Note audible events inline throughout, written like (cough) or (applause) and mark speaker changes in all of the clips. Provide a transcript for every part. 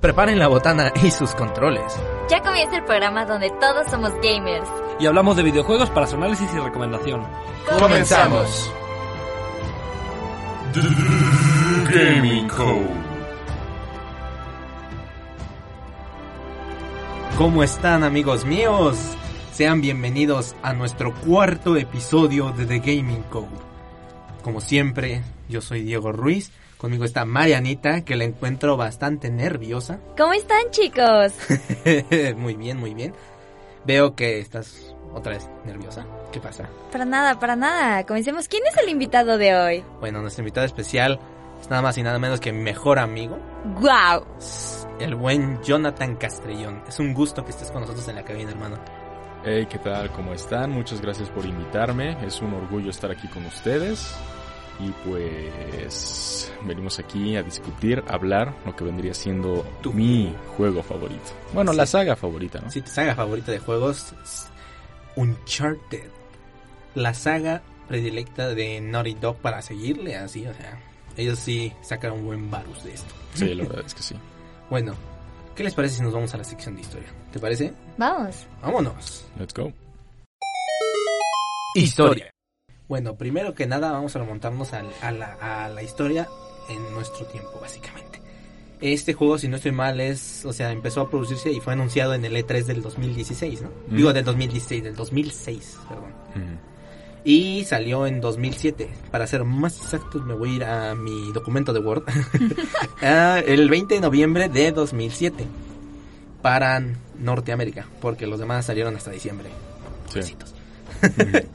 Speaker 1: Preparen la botana y sus controles.
Speaker 2: Ya comienza el programa donde todos somos gamers.
Speaker 3: Y hablamos de videojuegos para su análisis y recomendación.
Speaker 4: Comenzamos.
Speaker 5: Gaming Code.
Speaker 1: ¿Cómo están amigos míos? Sean bienvenidos a nuestro cuarto episodio de The Gaming Code. Como siempre, yo soy Diego Ruiz. Conmigo está Marianita, que la encuentro bastante nerviosa.
Speaker 2: ¿Cómo están chicos? (laughs)
Speaker 1: muy bien, muy bien. Veo que estás otra vez nerviosa. ¿Qué pasa?
Speaker 2: Para nada, para nada. Comencemos. ¿Quién es el invitado de hoy?
Speaker 1: Bueno, nuestro invitado especial es nada más y nada menos que mi mejor amigo.
Speaker 2: ¡Guau!
Speaker 1: El buen Jonathan Castrellón. Es un gusto que estés con nosotros en la cabina, hermano.
Speaker 5: Hey, ¿qué tal? ¿Cómo están? Muchas gracias por invitarme. Es un orgullo estar aquí con ustedes. Y pues venimos aquí a discutir, a hablar lo que vendría siendo
Speaker 1: Tu
Speaker 5: mi juego favorito. Bueno, la saga favorita, ¿no?
Speaker 1: Sí, tu saga favorita de juegos es Uncharted. La saga predilecta de Naughty Dog para seguirle así, o sea, ellos sí sacan un buen varus de esto.
Speaker 5: Sí, la (laughs) verdad es que sí.
Speaker 1: Bueno, ¿qué les parece si nos vamos a la sección de historia? ¿Te parece?
Speaker 2: Vamos.
Speaker 1: Vámonos.
Speaker 5: Let's go.
Speaker 1: Historia. Bueno, primero que nada vamos a remontarnos al- a, la, a la historia en nuestro tiempo, básicamente. Este juego, si no estoy mal, es, o sea, empezó a producirse y fue anunciado en el E3 del 2016, ¿no? Digo, del 2016, del 2006, perdón. Y salió en 2007. Para ser más exactos, me voy a ir a mi documento de Word. (laughs) (laughs) Ah, el 20 de noviembre de 2007. Para Norteamérica. Porque los demás salieron hasta diciembre.
Speaker 5: Sí. (laughs)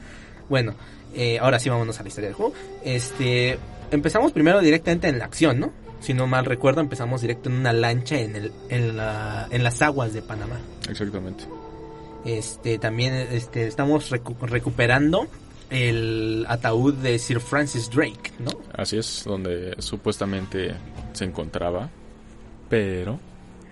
Speaker 1: Bueno, eh, ahora sí vámonos a la historia del juego. Este, empezamos primero directamente en la acción, ¿no? Si no mal recuerdo, empezamos directo en una lancha en, el, en, la- en las aguas de Panamá.
Speaker 5: Exactamente.
Speaker 1: Este, también este, estamos recu- recuperando el ataúd de Sir Francis Drake, ¿no?
Speaker 5: Así es, donde supuestamente se encontraba, pero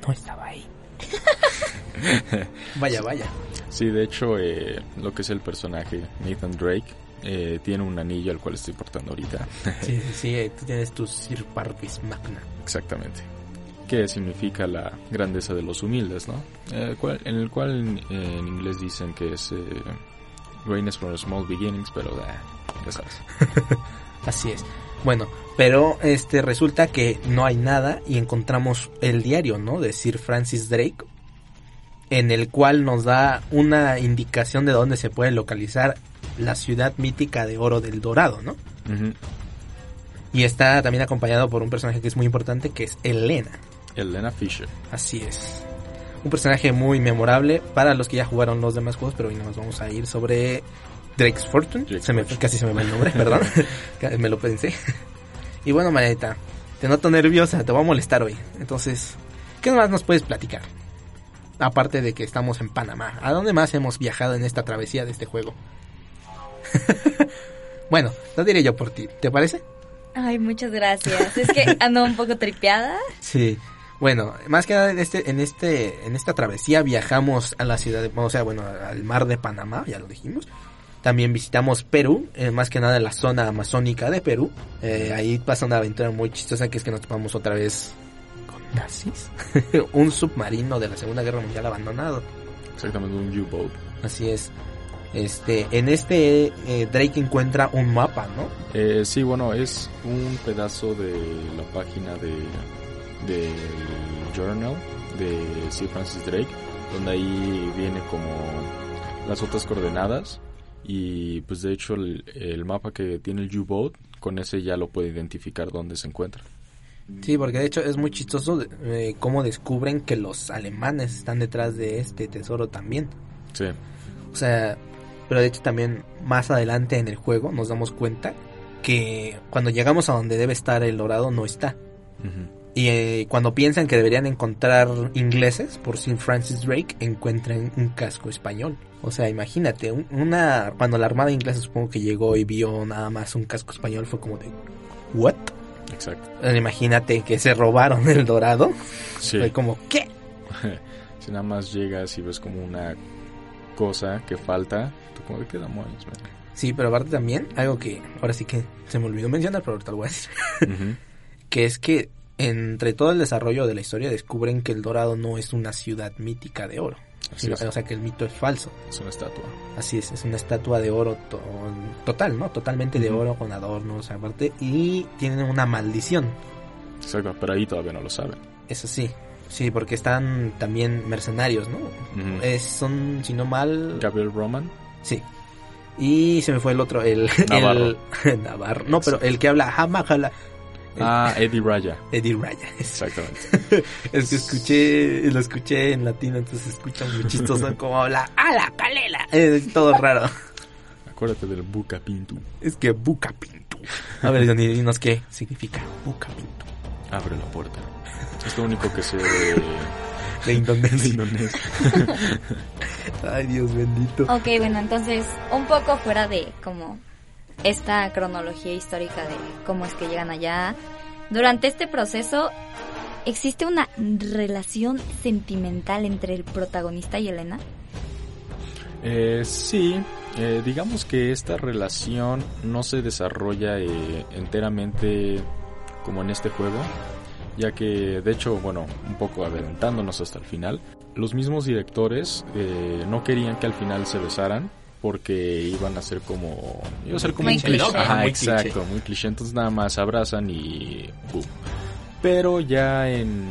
Speaker 1: No estaba ahí. (laughs) vaya, vaya.
Speaker 5: sí, de hecho, eh, lo que es el personaje Nathan Drake eh, tiene un anillo al cual estoy portando ahorita.
Speaker 1: Sí, sí, (laughs) sí, eh, tú tienes tu Sir Parvis Magna.
Speaker 5: Exactamente. Que significa la grandeza de los humildes, ¿no? Eh, cual- en el cual eh, en inglés dicen que es greatness from small beginnings, pero ya sabes. (laughs)
Speaker 1: Así es. Bueno, pero este resulta que no hay nada y encontramos el diario, ¿no? De Sir Francis Drake, en el cual nos da una indicación de dónde se puede localizar la ciudad mítica de Oro del Dorado, ¿no? Y está también acompañado por un personaje que es muy importante, que es Elena.
Speaker 5: Elena Fisher.
Speaker 1: Así es. Un personaje muy memorable para los que ya jugaron los demás juegos, pero hoy nos vamos a ir sobre Drake's Fortune. Se me- casi se me va el nombre, (laughs) perdón. me lo pensé. Y bueno, Marianita, te noto nerviosa, te voy a molestar hoy. Entonces, ¿qué más nos puedes platicar? Aparte de que estamos en Panamá. ¿A dónde más hemos viajado en esta travesía de este juego? (laughs) bueno, lo diré yo por ti. ¿Te parece?
Speaker 2: Ay, muchas gracias. Es que (laughs) ando un poco tripeada.
Speaker 1: Sí. Bueno, más que nada en este, en este, en esta travesía viajamos a la ciudad, de, o sea, bueno, al mar de Panamá, ya lo dijimos. También visitamos Perú, eh, más que nada la zona amazónica de Perú. Eh, ahí pasa una aventura muy chistosa que es que nos topamos otra vez con nazis, (laughs) un submarino de la Segunda Guerra Mundial abandonado.
Speaker 5: Exactamente, un U-boat.
Speaker 1: Así es. Este, en este eh, Drake encuentra un mapa, ¿no?
Speaker 5: Eh, sí, bueno, es un pedazo de la página de del journal de Sir Francis Drake, donde ahí viene como las otras coordenadas y pues de hecho el, el mapa que tiene el U-boat con ese ya lo puede identificar dónde se encuentra.
Speaker 1: Sí, porque de hecho es muy chistoso eh, cómo descubren que los alemanes están detrás de este tesoro también.
Speaker 5: Sí.
Speaker 1: O sea, pero de hecho también más adelante en el juego nos damos cuenta que cuando llegamos a donde debe estar el dorado no está. Y eh, cuando piensan que deberían encontrar ingleses por Sir Francis Drake, encuentran un casco español. O sea, imagínate, un- una cuando la armada inglesa supongo que llegó y vio nada más un casco español fue como de ¿What?
Speaker 5: Exacto.
Speaker 1: Imagínate que se robaron el dorado.
Speaker 5: Sí.
Speaker 1: Fue como ¿qué? (laughs)
Speaker 5: si nada más llegas y ves como una cosa que falta, como de man?
Speaker 1: Sí, pero aparte también algo que ahora sí que se me olvidó mencionar, pero ahorita lo voy a decir.
Speaker 5: Ujú. (laughs)
Speaker 1: que es que entre todo el desarrollo de la historia descubren que el Dorado no es una ciudad mítica de oro. Sino- o sea que el mito es falso.
Speaker 5: Es una estatua.
Speaker 1: Así es, es una estatua de oro to- total, ¿no? Totalmente de oro con adornos aparte y tienen una maldición.
Speaker 5: Exacto, pero ahí todavía no lo saben.
Speaker 1: Eso sí. Sí, porque están también mercenarios, ¿no? Es, son, si no mal...
Speaker 5: Gabriel Roman.
Speaker 1: Sí. Y se me fue el otro, el... (laughs)
Speaker 5: Navarro.
Speaker 1: el- (laughs) Navarro. No, pero el que habla Hamajala.
Speaker 5: Ah, Eddie Raya. (laughs)
Speaker 1: Eddie Raya.
Speaker 5: Exactamente.
Speaker 1: Es que escuché, lo escuché en latino, entonces escucha muy chistoso como habla, ¡a la calela! Es todo raro.
Speaker 5: Acuérdate del Buca Pintu.
Speaker 1: Es que buca pintu. A ver, Johnny, dinos qué significa buca pintu.
Speaker 5: Abre la puerta. Es lo único que sé de,
Speaker 1: Indonesia.
Speaker 5: de Indonesia. (laughs)
Speaker 1: Ay, Dios bendito.
Speaker 2: Ok, bueno, entonces, un poco fuera de como esta cronología histórica de cómo es que llegan allá. Durante este proceso, ¿existe una relación sentimental entre el protagonista y Elena?
Speaker 5: Eh, sí, eh, digamos que esta relación no se desarrolla eh, enteramente como en este juego, ya que de hecho, bueno, un poco adelantándonos hasta el final, los mismos directores eh, no querían que al final se besaran porque iban a ser como iba a ser como
Speaker 2: Muy
Speaker 5: un cliché.
Speaker 2: cliché.
Speaker 5: Ajá,
Speaker 1: Muy
Speaker 5: exacto,
Speaker 1: cliché.
Speaker 5: muy cliché, entonces nada más abrazan y boom. Pero ya en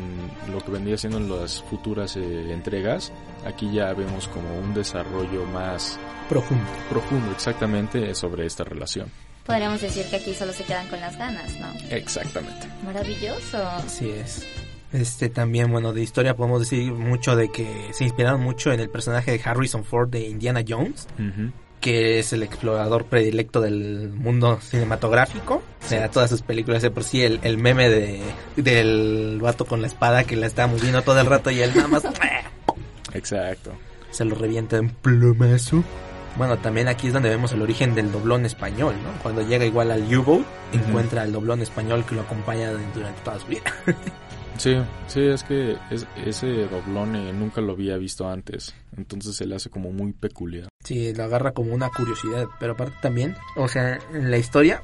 Speaker 5: lo que vendría siendo en las futuras eh, entregas, aquí ya vemos como un desarrollo más
Speaker 1: Profundo.
Speaker 5: profundo exactamente sobre esta relación.
Speaker 2: Podríamos decir que aquí solo se quedan con las ganas, ¿no?
Speaker 5: Exactamente.
Speaker 2: Maravilloso.
Speaker 1: Así es. Este también, bueno, de historia podemos decir mucho de que se inspiraron mucho en el personaje de Harrison Ford de Indiana Jones, que es el explorador predilecto del mundo cinematográfico. O sea, todas sus películas de por sí, el, el meme de del vato con la espada que la está moviendo todo el rato y él nada más (laughs)
Speaker 5: Exacto.
Speaker 1: se lo revienta en plomazo. Bueno, también aquí es donde vemos el origen del doblón español, ¿no? Cuando llega igual al U-Boat, encuentra al doblón español que lo acompaña durante toda su vida. (laughs)
Speaker 5: Sí, sí, es que es- ese doblón eh, nunca lo había visto antes, entonces se le hace como muy peculiar.
Speaker 1: Sí, lo agarra como una curiosidad, pero aparte también, o sea, en la historia,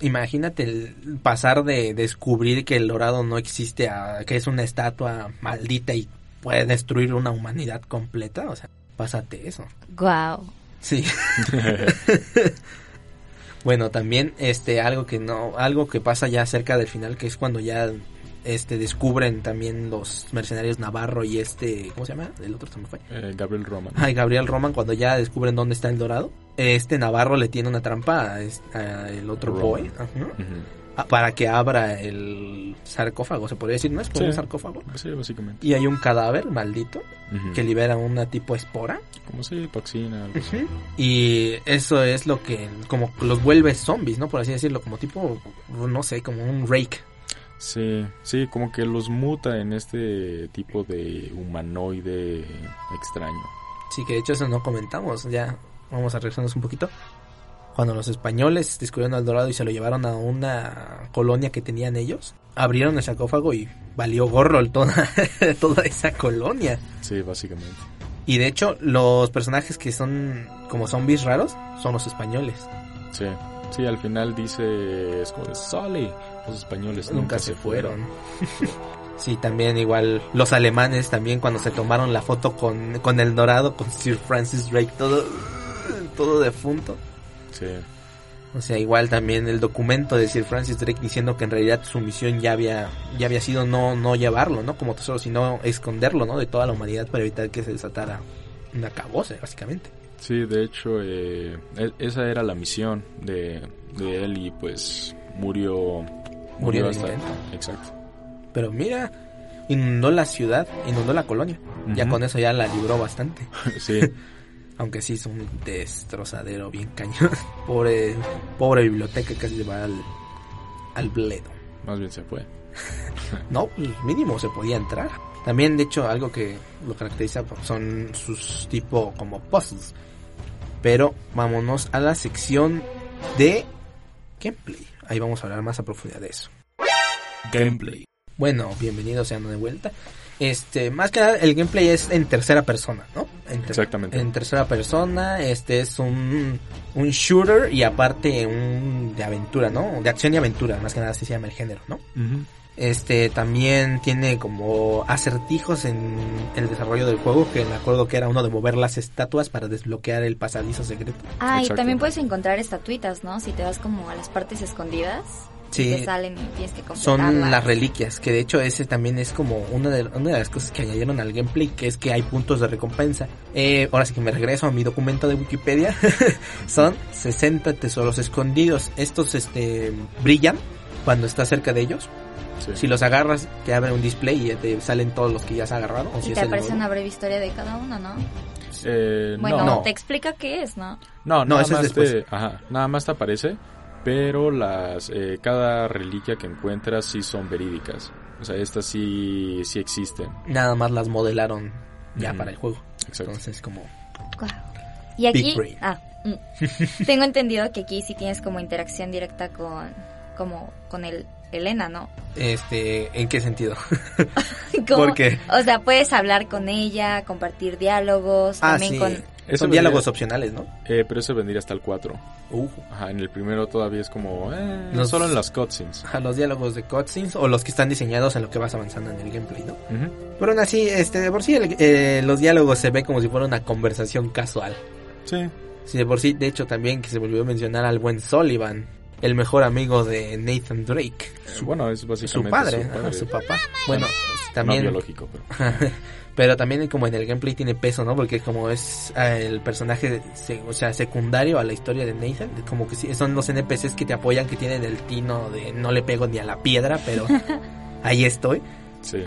Speaker 1: imagínate el pasar de descubrir que el dorado no existe a que es una estatua maldita y puede destruir una humanidad completa, o sea, pásate eso.
Speaker 2: Wow.
Speaker 1: Sí. (laughs) bueno, también este algo que no algo que pasa ya cerca del final que es cuando ya este descubren también los mercenarios Navarro y este ¿cómo se llama? El otro se me fue.
Speaker 5: Eh, Gabriel Roman.
Speaker 1: Ay, Gabriel Roman cuando ya descubren dónde está el dorado. Este Navarro le tiene una trampa a, el otro
Speaker 5: Roman.
Speaker 1: boy ajá, para que abra el sarcófago, se podría decir, ¿no es
Speaker 5: Sí.
Speaker 1: un sarcófago?
Speaker 5: Sí, básicamente.
Speaker 1: Y hay un cadáver maldito que libera una tipo espora.
Speaker 5: Como si toxina, algo.
Speaker 1: Ujú. Y eso es lo que como los vuelve zombies, ¿no? Por así decirlo, como tipo, no sé, como un rake.
Speaker 5: Sí, sí, como que los muta en este tipo de humanoide extraño.
Speaker 1: Sí, que de hecho eso no comentamos, ya vamos a regresarnos un poquito. Cuando los españoles descubrieron al dorado y se lo llevaron a una colonia que tenían ellos, abrieron el sarcófago y valió gorro toda, (laughs) toda esa colonia.
Speaker 5: Sí, básicamente.
Speaker 1: Y de hecho, los personajes que son como zombies raros son los españoles.
Speaker 5: Sí, sí, al final dice, es como de, los españoles
Speaker 1: Nunca, se fueron. (laughs) Sí, también igual los alemanes también cuando se tomaron la foto con, con el dorado, con Sir Francis Drake, todo, todo defunto.
Speaker 5: Sí.
Speaker 1: O sea, igual también el documento de Sir Francis Drake diciendo que en realidad su misión ya había, ya había sido no, no llevarlo, ¿no? Como tesoro, sino esconderlo, ¿no? De toda la humanidad para evitar que se desatara una cabose, básicamente.
Speaker 5: Sí, de hecho, eh, e- esa era la misión de, de él y pues murió.
Speaker 1: Murió en el intento.
Speaker 5: Exacto.
Speaker 1: Pero mira, inundó la ciudad, inundó la colonia. Ya con eso ya la libró bastante. (laughs)
Speaker 5: sí,
Speaker 1: Aunque sí es un destrozadero bien cañón. (laughs) pobre, pobre biblioteca casi se va al, al bledo.
Speaker 5: más bien se fue. (laughs)
Speaker 1: No, pues mínimo se podía entrar. También, de hecho, algo que lo caracteriza son sus tipo como puzzles. Pero vámonos a la sección de gameplay. Ahí vamos a hablar más a profundidad de eso.
Speaker 5: Gameplay.
Speaker 1: Bueno, bienvenidos sean de vuelta. Este, más que nada, el gameplay es en tercera persona, ¿no? En ter-
Speaker 5: Exactamente.
Speaker 1: En tercera persona, este es un, un shooter y aparte un de aventura, ¿no? De acción y aventura, más que nada así se llama el género, ¿no? Este también tiene como acertijos en el desarrollo del juego, que me acuerdo que era uno de mover las estatuas para desbloquear el pasadizo secreto.
Speaker 2: Ah, y también puedes encontrar estatuitas, ¿no? Si te vas como a las partes escondidas.
Speaker 1: Sí.
Speaker 2: Te salen y tienes que
Speaker 1: Son las reliquias, que de hecho ese también es como una de, una de las cosas que añadieron al gameplay, que es que hay puntos de recompensa. Eh, ahora sí que me regreso a mi documento de Wikipedia. (laughs) Son 60 tesoros escondidos. Estos este brillan cuando estás cerca de ellos.
Speaker 5: Sí.
Speaker 1: Si los agarras, te abre un display y te salen todos los que ya has agarrado. O
Speaker 2: Y te aparece una breve historia de cada uno, ¿no?
Speaker 5: Eh,
Speaker 2: Bueno,
Speaker 5: no,
Speaker 1: No.
Speaker 2: te explica qué es, ¿no?
Speaker 5: no,
Speaker 1: No,
Speaker 5: nada
Speaker 1: eso es después.
Speaker 5: te, ajá, nada más te aparece, pero las eh, cada reliquia que encuentras sí son verídicas. O sea, estas sí sí existen.
Speaker 1: Nada más las modelaron ya para el juego.
Speaker 5: Exacto.
Speaker 1: Entonces como...
Speaker 2: Guau. Y aquí,
Speaker 1: Big brain.
Speaker 2: ah, mm. (laughs) tengo entendido que aquí sí tienes como interacción directa con, como con el Elena, ¿no?
Speaker 1: Este, ¿en qué sentido?
Speaker 2: Como- (laughs)
Speaker 1: ¿Por qué?
Speaker 2: O sea, puedes hablar con ella, compartir diálogos,
Speaker 1: Ah,
Speaker 2: también
Speaker 1: sí.
Speaker 2: con...
Speaker 1: Son
Speaker 5: vendría-
Speaker 1: diálogos opcionales, ¿no?
Speaker 5: Eh, pero eso vendría hasta el 4.
Speaker 1: Uh,
Speaker 5: Ajá, en el primero todavía es como... Eh,
Speaker 1: Los-
Speaker 5: Solo en las cutscenes.
Speaker 1: a (laughs) los diálogos de cutscenes o los que están diseñados en lo que vas avanzando en el gameplay, ¿no? Pero aún así, este, de por sí el- eh, los diálogos se ve como si fuera una conversación casual.
Speaker 5: Sí.
Speaker 1: Sí, de por sí, de hecho también que se volvió a mencionar al buen Sullivan, el mejor amigo de Nathan Drake.
Speaker 5: Su- bueno, es básicamente
Speaker 1: Su padre,
Speaker 5: su,
Speaker 1: ajá,
Speaker 5: padre.
Speaker 1: su papá. Bueno,
Speaker 5: No
Speaker 1: también...
Speaker 5: biológico, pero... (laughs)
Speaker 1: pero también como en el gameplay tiene peso, ¿no? Porque como es eh, el personaje, se- o sea, secundario a la historia de Nathan, como que sí, son los NPCs que te apoyan, que tienen el tino de no le pego ni a la piedra, pero (laughs) ahí estoy.
Speaker 5: Sí.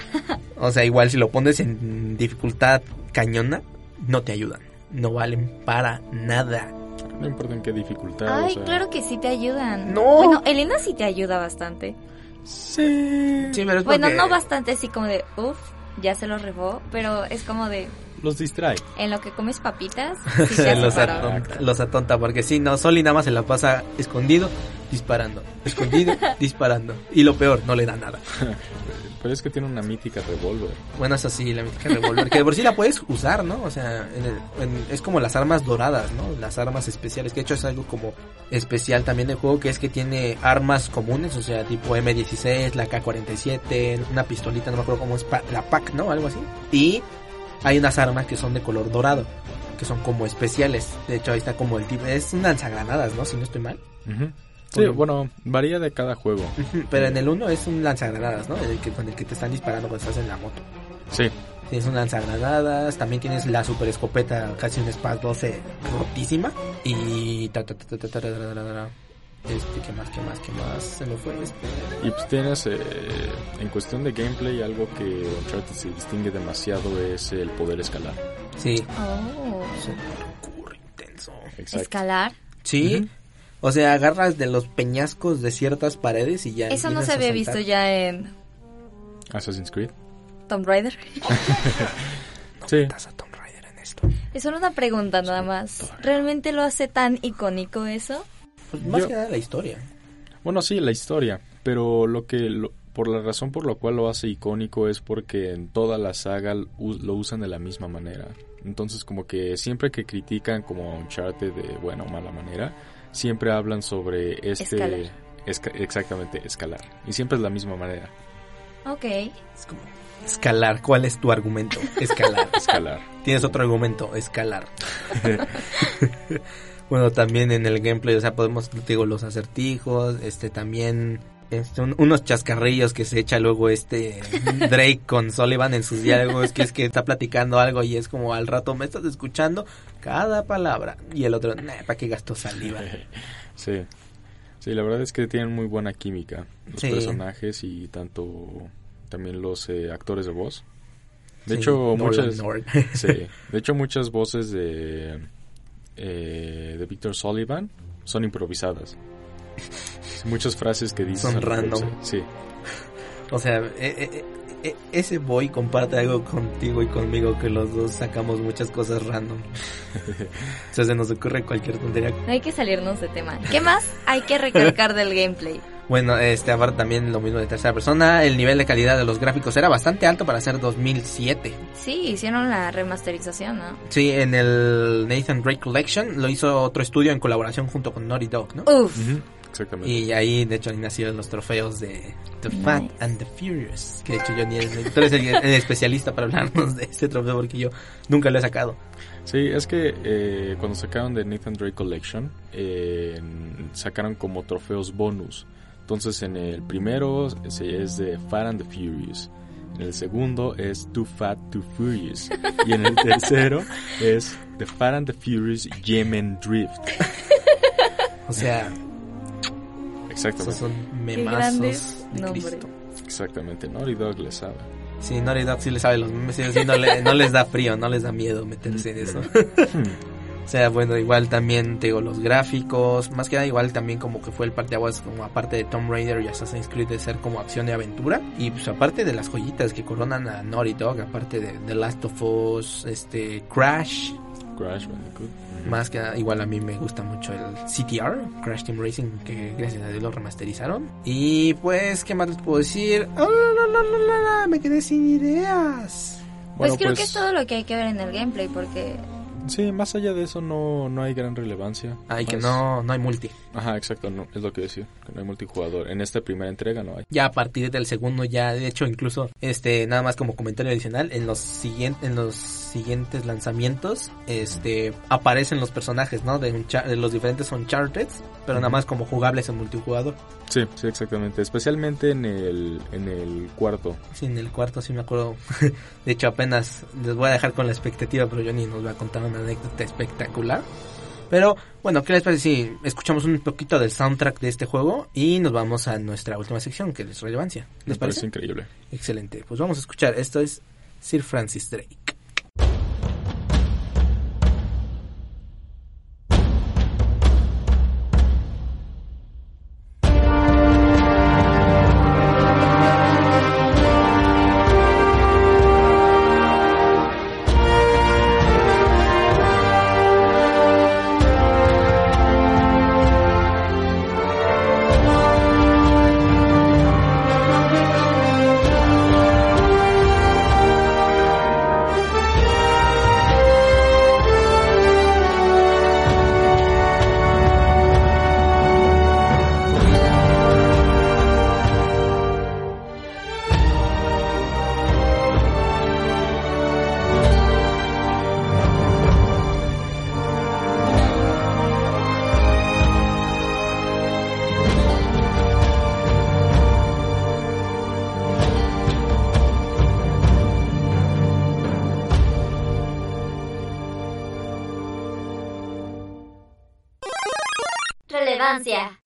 Speaker 1: O sea, igual si lo pones en dificultad cañona, no te ayudan. No valen para nada.
Speaker 5: No importa en qué dificultad. o
Speaker 2: Ay,
Speaker 5: sea,
Speaker 2: claro que sí te ayudan.
Speaker 1: No.
Speaker 2: Bueno, Elena sí te ayuda bastante.
Speaker 5: Sí.
Speaker 1: Sí, pero es
Speaker 2: Bueno,
Speaker 1: porque
Speaker 2: no bastante así como de, uff, ya se lo rebó, pero es como de,
Speaker 5: Los distrae.
Speaker 2: en lo que comes papitas, (laughs) sí
Speaker 1: los, atonta, los atonta, porque si no, Soli nada más se la pasa escondido, disparando, escondido, disparando. Y lo peor, no le da nada. (laughs)
Speaker 5: Pero es que tiene una mítica revólver.
Speaker 1: Bueno, eso sí, la mítica revólver, que de por sí la puedes usar, ¿no? O sea, en el- en- es como las armas doradas, ¿no? Las armas especiales, que de hecho es algo como especial también del juego, que es que tiene armas comunes, o sea, tipo M16, la K-47, una pistolita, no me acuerdo cómo es, la PAC, ¿no? Algo así. Y hay unas armas que son de color dorado, que son como especiales. De hecho, ahí está como el tipo, es un lanzagranadas, ¿no? Si no estoy mal.
Speaker 5: Ujú. Sí,
Speaker 1: bueno,
Speaker 5: varía de cada juego.
Speaker 1: Pero eh, en el 1 es un lanzagranadas, ¿no? El que, con el que te están disparando cuando estás en la moto.
Speaker 5: Sí.
Speaker 1: Tienes un lanzagranadas, también tienes la super escopeta, casi un Spaz 12 rotísima. Y. Este, ¿qué más, qué más, qué más? Se me fue. Este.
Speaker 5: Y pues tienes, eh, en cuestión de gameplay, algo que Uncharted se distingue demasiado es el poder escalar.
Speaker 1: Sí.
Speaker 2: Oh.
Speaker 1: Intenso.
Speaker 5: Exacto.
Speaker 2: ¿Escalar?
Speaker 1: Sí o sea, agarras de los peñascos de ciertas paredes y ya
Speaker 2: Eso no se había visto ya en
Speaker 5: Assassin's Creed.
Speaker 2: Tomb Raider. (laughs)
Speaker 5: Sí.
Speaker 1: Metas a Tomb Raider en esto.
Speaker 2: Es solo una pregunta nada más. ¿Realmente lo hace tan icónico eso?
Speaker 1: Pues más
Speaker 5: Yo-
Speaker 1: que nada la historia.
Speaker 5: Bueno, sí, la historia, pero lo que lo- por la razón por la cual lo hace icónico es porque en toda la saga lo usan de la misma manera. Entonces, como que siempre que critican como a Uncharted de buena o mala manera, siempre hablan sobre este
Speaker 2: Escalar.
Speaker 5: esca- exactamente escalar y siempre es la misma manera.
Speaker 2: Ok.
Speaker 1: Es como escalar. ¿Cuál es tu argumento? Escalar. (laughs)
Speaker 5: Escalar.
Speaker 1: Tienes otro argumento, escalar. (laughs) bueno, también en el gameplay, o sea, podemos, digo, los acertijos, este, también este, un- unos chascarrillos que se echa luego este (laughs) Drake con Sullivan en sus diálogos, que es que está platicando algo y es como al rato me estás escuchando cada palabra y el otro, nah, ¿para qué gastó saliva? (laughs)
Speaker 5: Sí. Sí, la verdad es que tienen muy buena química los
Speaker 1: Sí.
Speaker 5: personajes y tanto también los eh, actores de voz. De
Speaker 1: Sí,
Speaker 5: hecho, muchas
Speaker 1: North. (laughs)
Speaker 5: sí, de hecho muchas voces de eh, de Victor Sullivan son improvisadas. Muchas frases que dicen
Speaker 1: Son random.
Speaker 5: Sí.
Speaker 1: O sea, eh, eh, eh, ese boy comparte algo contigo y conmigo que los dos sacamos muchas cosas random. (laughs) o sea, se nos ocurre cualquier tontería.
Speaker 2: No hay que salirnos de tema. ¿Qué más hay que recalcar del gameplay?
Speaker 1: Bueno, este aparte también lo mismo de tercera persona, el nivel de calidad de los gráficos era bastante alto para ser 2007.
Speaker 2: Sí, hicieron la remasterización, ¿no?
Speaker 1: Sí, en el Nathan Drake Collection lo hizo otro estudio en colaboración junto con Naughty Dog, ¿no?
Speaker 2: Uf.
Speaker 5: Ujú, Exactamente.
Speaker 1: Y ahí, de hecho, ahí nacieron los trofeos de The Fat
Speaker 2: Nice.
Speaker 1: and the Furious. Que de hecho yo ni tú eres el, el especialista para hablarnos de este trofeo porque yo nunca lo he sacado.
Speaker 5: Sí, es que eh, cuando sacaron de Nathan Drake Collection, eh, sacaron como trofeos bonus. Entonces en el primero es de Fat and the Furious. En el segundo es Too Fat, Too Furious. Y en el tercero es The Fat and the Furious Yemen Drift.
Speaker 1: O sea, esos
Speaker 5: Exactamente.
Speaker 1: son
Speaker 2: Qué
Speaker 1: memazos
Speaker 2: grandes
Speaker 1: de. Cristo.
Speaker 5: Exactamente. Naughty Dog le sabe.
Speaker 1: Sí, Naughty Dog sí le sabe los memes, sí, sí, no, le- no les da frío, no les da miedo meterse en eso. (laughs) O sea, bueno, igual también te digo los gráficos, más que nada igual también como que fue el parteaguas como aparte de Tomb Raider y Assassin's Creed de ser como acción y aventura y pues aparte de las joyitas que coronan a Naughty Dog, aparte de The Last of Us, este Crash,
Speaker 5: Crash Bandicoot.
Speaker 1: Más que nada, igual a mí me gusta mucho el CTR, Crash Team Racing, que gracias a Dios lo remasterizaron. Y pues, ¿qué más les puedo decir? ¡Ah, la, la, la, la, la! me quedé sin ideas.
Speaker 2: Pues creo
Speaker 5: pues-
Speaker 2: que es todo lo que hay que ver en el gameplay porque
Speaker 5: Sí, más allá de eso no, no hay gran relevancia.
Speaker 1: Ay, que no, no hay multi.
Speaker 5: Ajá, exacto, no, es lo que decía, que no hay multijugador. En esta primera entrega no hay.
Speaker 1: Ya a partir del segundo ya, de hecho, incluso, este, nada más como comentario adicional, en los siguientes, en los siguientes lanzamientos, este, aparecen los personajes, ¿no? De, Uncha- de los diferentes Uncharted, pero nada más como jugables en multijugador.
Speaker 5: Sí, sí, exactamente. Especialmente en el, en el cuarto.
Speaker 1: Sí, en el cuarto sí me acuerdo. (laughs) De hecho, apenas les voy a dejar con la expectativa, pero Johnny nos va a contar una anécdota espectacular. Pero bueno, ¿qué les parece si escuchamos un poquito del soundtrack de este juego y nos vamos a nuestra última sección, que es relevancia?
Speaker 5: Me
Speaker 1: ¿Les
Speaker 5: parece
Speaker 1: parece?
Speaker 5: increíble.
Speaker 1: Excelente. Pues vamos a escuchar. Esto es Sir Francis Drake.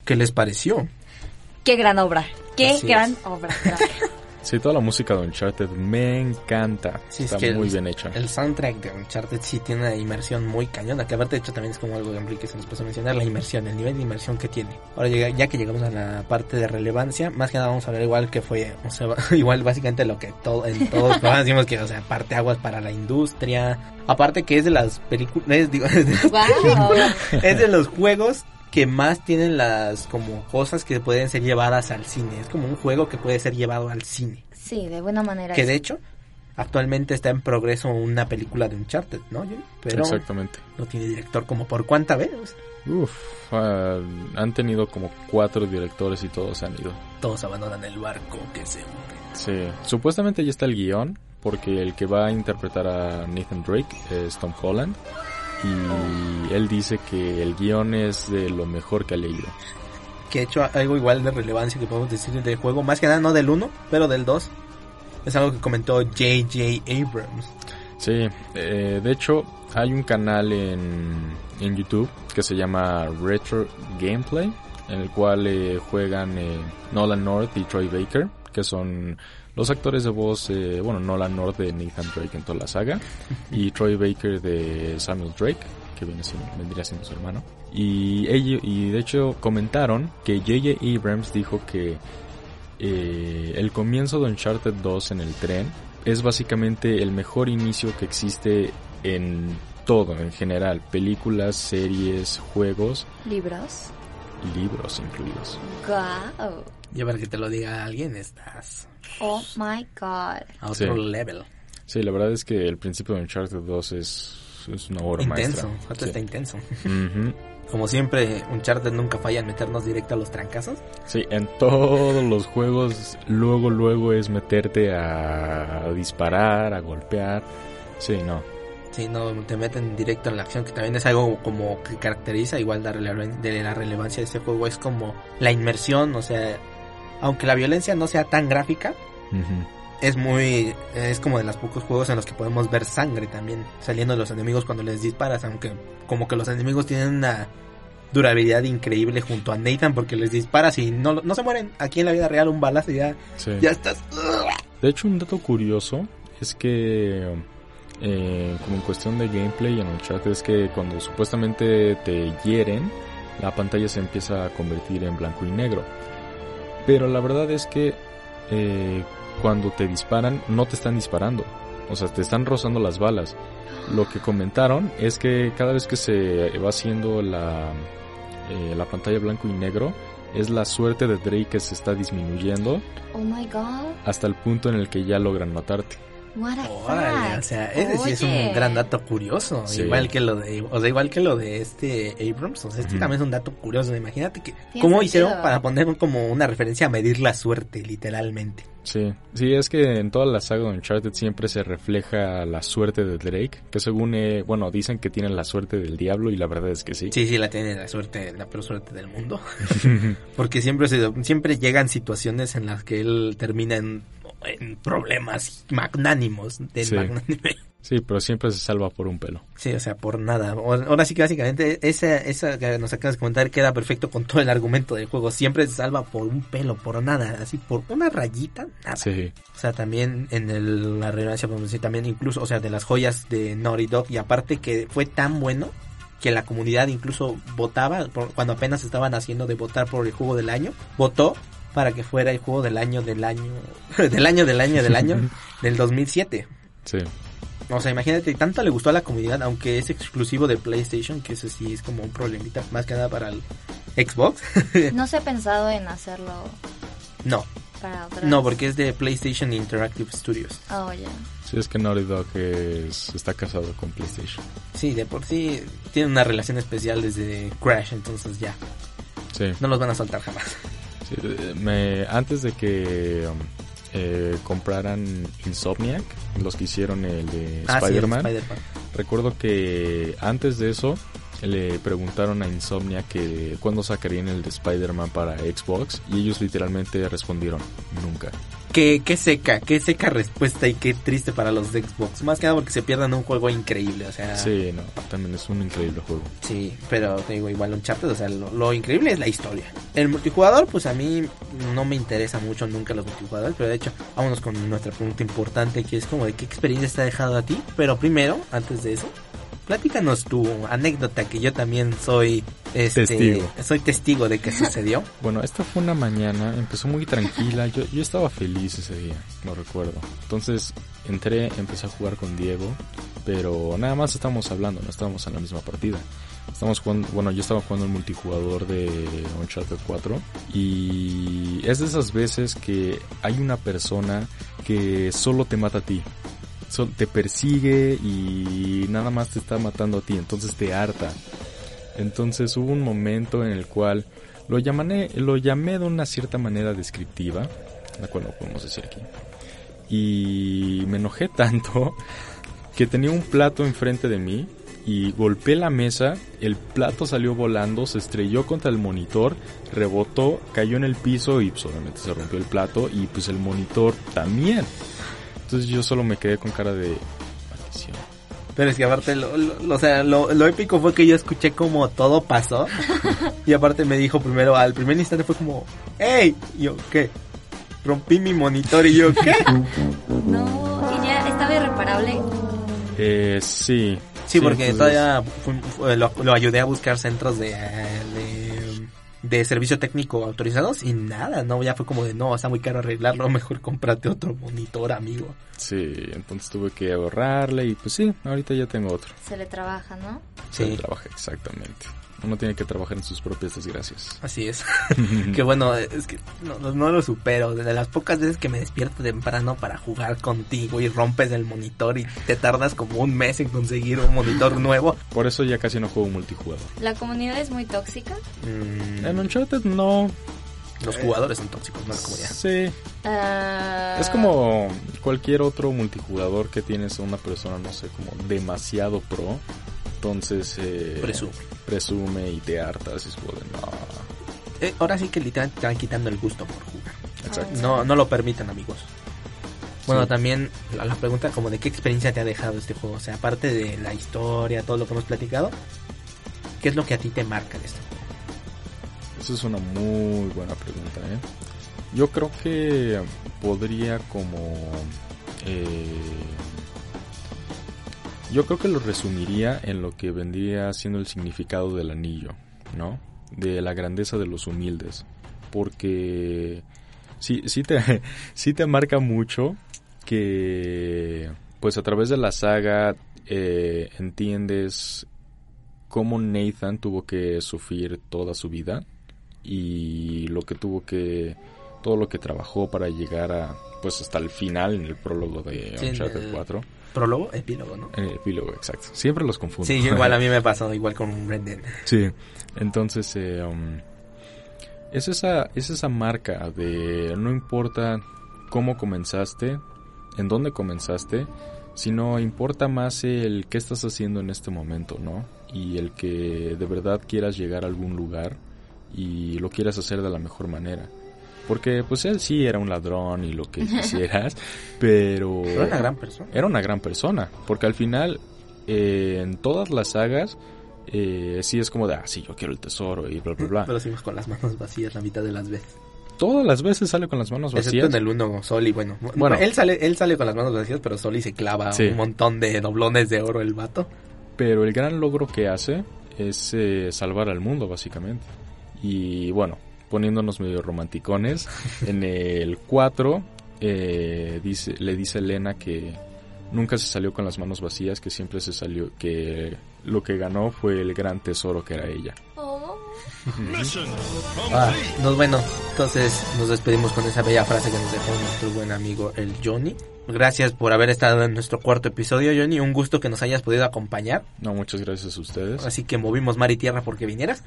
Speaker 1: ¿Qué les pareció?
Speaker 2: Qué gran obra. Qué
Speaker 1: Así
Speaker 2: gran
Speaker 1: es.
Speaker 2: obra. (laughs)
Speaker 5: Sí, toda la música de Uncharted me encanta.
Speaker 1: Sí, es
Speaker 5: Está
Speaker 1: que
Speaker 5: muy
Speaker 1: el-
Speaker 5: bien hecha.
Speaker 1: El soundtrack de Uncharted sí tiene una inmersión muy cañona, que aparte de hecho también es como algo de que se nos pasó a mencionar, la inmersión, el nivel de inmersión que tiene. Ahora llega- ya que llegamos a la parte de relevancia, más que nada vamos a hablar igual que fue, o sea, (laughs) igual básicamente lo que todo, en todos los programas decimos que, o sea, parte aguas para la industria, aparte que es de las películas, digo, (laughs) es de,
Speaker 2: Wow.
Speaker 1: es de los juegos que más tienen las como cosas que pueden ser llevadas al cine, es como un juego que puede ser llevado al cine.
Speaker 2: Sí, de buena manera.
Speaker 1: Que de hecho, Actualmente está en progreso una película de Uncharted, ¿no? Pero
Speaker 5: Exactamente.
Speaker 1: No tiene director como por cuánta vez.
Speaker 5: Uf, uh, han tenido como cuatro directores y todos han ido.
Speaker 1: Todos abandonan el barco que se hunde.
Speaker 5: Sí, supuestamente ya está el guion, porque el que va a interpretar a Nathan Drake es Tom Holland. Y él dice que el guion es de lo mejor que ha leído.
Speaker 1: Que ha hecho algo igual de relevancia que podemos decir del juego, más que nada no del 1, pero del 2. Es algo que comentó J.J. Abrams.
Speaker 5: Sí, eh, de hecho hay un canal en, en YouTube que se llama Retro Gameplay, en el cual eh, juegan eh, Nolan North y Troy Baker, que son los actores de voz, eh, bueno, Nolan North de Nathan Drake en toda la saga, y (laughs) Troy Baker de Samuel Drake, que viene siendo, vendría siendo su hermano. Y, ellos, y de hecho comentaron que J.J. Abrams dijo que eh, el comienzo de Uncharted 2 en el tren es básicamente el mejor inicio que existe en todo, en general, películas, series, juegos.
Speaker 2: Libros.
Speaker 5: Libros incluidos.
Speaker 2: Wow.
Speaker 1: Y para que te lo diga alguien, estás...
Speaker 2: Oh my god.
Speaker 1: A otro sí. level.
Speaker 5: Sí, la verdad es que el principio de Uncharted 2 es, es una obra
Speaker 1: intenso,
Speaker 5: maestra.
Speaker 1: Sí. está intenso. Uh -huh. Como siempre, Uncharted nunca falla en meternos directo a los trancazos.
Speaker 5: Sí, en todos los juegos, luego, luego es meterte a disparar, a golpear. Sí, no.
Speaker 1: Sí, no, te meten directo en la acción, que también es algo como que caracteriza igual de, la relevancia de este juego. Es como la inmersión, o sea, aunque la violencia no sea tan gráfica,
Speaker 5: uh -huh.
Speaker 1: es muy, es como de los pocos juegos en los que podemos ver sangre también saliendo de los enemigos cuando les disparas, aunque como que los enemigos tienen una durabilidad increíble junto a Nathan porque les disparas y no, no se mueren. Aquí en la vida real un balazo y ya,
Speaker 5: sí.
Speaker 1: ya estás.
Speaker 5: De hecho, un dato curioso es que eh, como en cuestión de gameplay en Uncharted es que cuando supuestamente te hieren, la pantalla se empieza a convertir en blanco y negro. Pero la verdad es que eh, cuando te disparan, no te están disparando. O sea, te están rozando las balas. Lo que comentaron es que cada vez que se va haciendo la, eh, la pantalla blanco y negro, es la suerte de Drake que se está disminuyendo.
Speaker 2: Oh my god.
Speaker 5: Hasta el punto en el que ya logran matarte.
Speaker 2: What a
Speaker 1: Órale, o sea, ese sí es un gran dato curioso, sí. igual que lo de, o sea, igual que lo de este Abrams, o sea, este -huh. también es un dato curioso, imagínate que cómo hicieron para poner como una referencia a medir la suerte, literalmente.
Speaker 5: Sí, sí, es que en toda la saga de Uncharted siempre se refleja la suerte de Drake, que según, eh, bueno, dicen que tiene la suerte del diablo y la verdad es que sí.
Speaker 1: Sí, sí, la tiene la suerte, la peor suerte del mundo. (laughs) Porque siempre, se, siempre llegan situaciones en las que él termina en, en problemas magnánimos del
Speaker 5: sí.
Speaker 1: magnánime.
Speaker 5: Sí, pero siempre se salva por un pelo.
Speaker 1: Sí, o sea, por nada. Ahora sí que básicamente esa, esa que nos acabas de comentar queda perfecto con todo el argumento del juego. Siempre se salva por un pelo, por nada, así por una rayita, nada.
Speaker 5: Sí.
Speaker 1: O sea, también en el, la relevancia, podemos decir, también incluso, o sea, de las joyas de Naughty Dog y aparte que fue tan bueno que la comunidad incluso votaba, por, cuando apenas estaban haciendo de votar por el juego del año, votó para que fuera el juego del año del año, (laughs) del año del año del año (laughs) del 2007.
Speaker 5: Sí.
Speaker 1: O sea, imagínate, tanto le gustó a la comunidad, aunque es exclusivo de PlayStation, que eso sí es como un problemita, más que nada para el Xbox. (laughs)
Speaker 2: ¿No se ha pensado en hacerlo?
Speaker 1: No.
Speaker 2: Para?
Speaker 1: No, porque es de PlayStation Interactive Studios.
Speaker 2: Oh, ya. Yeah.
Speaker 5: Sí, es que Naughty Dog es, está casado con PlayStation.
Speaker 1: Sí, de por sí tiene una relación especial desde Crash, entonces ya.
Speaker 5: Sí.
Speaker 1: No los van a soltar jamás.
Speaker 5: Sí, me, antes de que... Um, eh, compraran Insomniac, los que hicieron el de
Speaker 1: ah,
Speaker 5: Spider-Man.
Speaker 1: Sí, Spider
Speaker 5: Recuerdo que antes de eso le preguntaron a Insomniac que cuándo sacarían el de Spider-Man para Xbox y ellos literalmente respondieron nunca.
Speaker 1: Qué, qué seca, qué seca respuesta y qué triste para los de Xbox. Más que nada porque se pierdan un juego increíble, o sea.
Speaker 5: Sí, no, también es un increíble juego.
Speaker 1: Sí, pero te digo, igual Uncharted, o sea, lo, lo, increíble es la historia. El multijugador, pues a mí no me interesa mucho nunca los multijugadores, pero de hecho, vámonos con nuestra pregunta importante, que es como de qué experiencia te ha dejado a ti. Pero primero, antes de eso, platícanos tu anécdota que yo también soy este,
Speaker 5: testigo.
Speaker 1: soy testigo de que sucedió.
Speaker 5: bueno, esta fue una mañana, empezó muy tranquila, yo, yo estaba feliz ese día, lo recuerdo. Entonces entré, empecé a jugar con Diego, pero nada más estábamos hablando, no estábamos en la misma partida. Estamos jugando, bueno, yo estaba jugando el multijugador de Uncharted 4 y es de esas veces que hay una persona que solo te mata a ti. Te persigue y nada más te está matando a ti, entonces te harta. Entonces hubo un momento en el cual lo llamé, lo llamé de una cierta manera descriptiva, la cual no podemos decir aquí. Y me enojé (laughs) tanto que tenía un plato enfrente de mí y golpeé la mesa, el plato salió volando, se estrelló contra el monitor, rebotó, cayó en el piso y pues obviamente se rompió el plato y pues el monitor también. Entonces yo solo me quedé con cara de maldición.
Speaker 1: Pero es que aparte, lo, lo- o sea, lo, lo épico fue que yo escuché como todo pasó. y aparte me dijo primero, al primer instante fue como, ¡Ey! Y yo, ¿qué? Rompí mi monitor y yo, ¿qué?
Speaker 2: No, y ya estaba irreparable.
Speaker 5: Eh, sí.
Speaker 1: Sí, porque todavía fui- lo, lo ayudé a buscar centros de, de, de servicio técnico autorizados y nada, no, ya fue como de, no, está muy caro arreglarlo, (laughs) mejor cómprate otro monitor, amigo.
Speaker 5: Sí, entonces tuve que ahorrarle y pues sí, ahorita ya tengo otro.
Speaker 2: Se le trabaja, ¿no?
Speaker 5: Se
Speaker 1: Sí.
Speaker 5: trabaja exactamente. Uno tiene que trabajar en sus propias desgracias.
Speaker 1: Así es. (laughs) que bueno, es que no, no- lo supero. De las pocas veces que me despierto temprano para jugar contigo y rompes el monitor y te tardas como un mes en conseguir un monitor nuevo.
Speaker 5: Por eso ya casi no juego multijugador.
Speaker 2: La comunidad es muy tóxica.
Speaker 1: Mm,
Speaker 5: En Uncharted no.
Speaker 1: los jugadores son tóxicos, no la comunidad.
Speaker 5: Sí.
Speaker 2: Ah,
Speaker 5: Es como cualquier otro multijugador que tienes a una persona, no sé, como demasiado pro. Entonces eh,
Speaker 1: Presume.
Speaker 5: presume y te hartas y es como de no.
Speaker 1: Eh, ahora sí que literalmente te van quitando el gusto por jugar.
Speaker 5: Exacto.
Speaker 1: No, no lo permitan, amigos. Bueno,
Speaker 5: Sí.
Speaker 1: también la, la pregunta como de qué experiencia te ha dejado este juego. O sea, aparte de la historia, todo lo que hemos platicado, ¿qué es lo que a ti te marca de este juego?
Speaker 5: Esa es una muy buena pregunta, ¿eh? Yo creo que podría como... eh, yo creo que lo resumiría en lo que vendría siendo el significado del anillo, ¿no? De la grandeza de los humildes. Porque sí, sí, te, (laughs) sí te marca mucho que pues a través de la saga eh, entiendes cómo Nathan tuvo que sufrir toda su vida y lo que tuvo que todo lo que trabajó para llegar a pues hasta el final en el prólogo de
Speaker 1: Sí,
Speaker 5: Uncharted
Speaker 1: el-
Speaker 5: 4
Speaker 1: Prólogo, epílogo, ¿no?
Speaker 5: el epílogo exacto siempre los confundo
Speaker 1: Sí, yo igual a mí me (laughs) pasó igual con Dead.
Speaker 5: Sí, entonces eh, um, es esa es esa marca de no importa cómo comenzaste, en dónde comenzaste, sino importa más el qué estás haciendo en este momento, ¿no? Y el que de verdad quieras llegar a algún lugar y lo quieras hacer de la mejor manera. Porque pues él sí era un ladrón y lo que (laughs) quisieras, pero...
Speaker 1: Era una gran persona.
Speaker 5: Era una gran persona, porque al final eh, en todas las sagas eh, sí es como de, ah, sí, yo quiero el tesoro y bla, bla, bla.
Speaker 1: Pero seguimos con las manos vacías la mitad de las veces.
Speaker 5: Todas las veces sale con las manos
Speaker 1: Excepto
Speaker 5: vacías.
Speaker 1: en el uno, Soli, bueno.
Speaker 5: Bueno.
Speaker 1: Bueno, él sale, él sale con las manos vacías, pero Soli se clava
Speaker 5: Sí.
Speaker 1: un montón de doblones de oro el vato.
Speaker 5: Pero el gran logro que hace es eh, salvar al mundo, básicamente. Y bueno, poniéndonos medio romanticones, (laughs) en el 4 eh, dice, le dice Elena que nunca se salió con las manos vacías, que siempre se salió, que lo que ganó fue el gran tesoro que era ella.
Speaker 2: Oh,
Speaker 1: Ah, no, bueno, entonces nos despedimos con esa bella frase que nos dejó nuestro buen amigo el Johnny. Gracias por haber estado en nuestro cuarto episodio, Johnny. Un gusto que nos hayas podido acompañar.
Speaker 5: No, muchas gracias a ustedes.
Speaker 1: Así que movimos mar y tierra porque vinieras.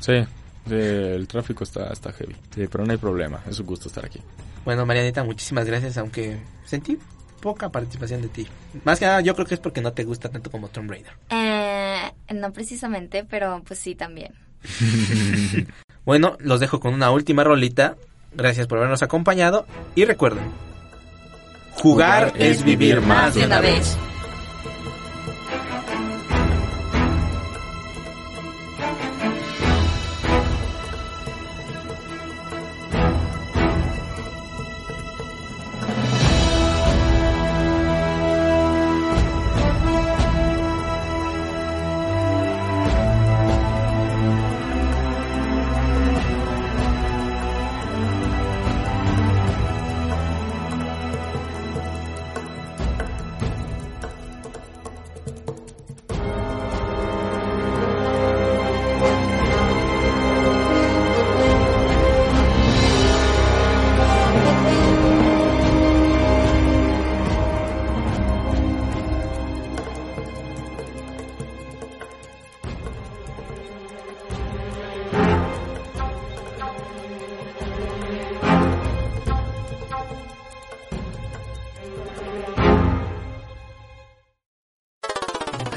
Speaker 5: Sí, el tráfico está, está heavy. Sí, pero no hay problema, es un gusto estar aquí.
Speaker 1: Bueno, Marianita, muchísimas gracias, aunque sentí poca participación de ti. Más que nada, yo creo que es porque no te gusta tanto como Tomb Raider.
Speaker 2: eh, no precisamente, pero pues sí también. (laughs)
Speaker 1: Bueno, los dejo con una última rolita. Gracias por habernos acompañado. Y recuerden, jugar, es vivir más de una vez.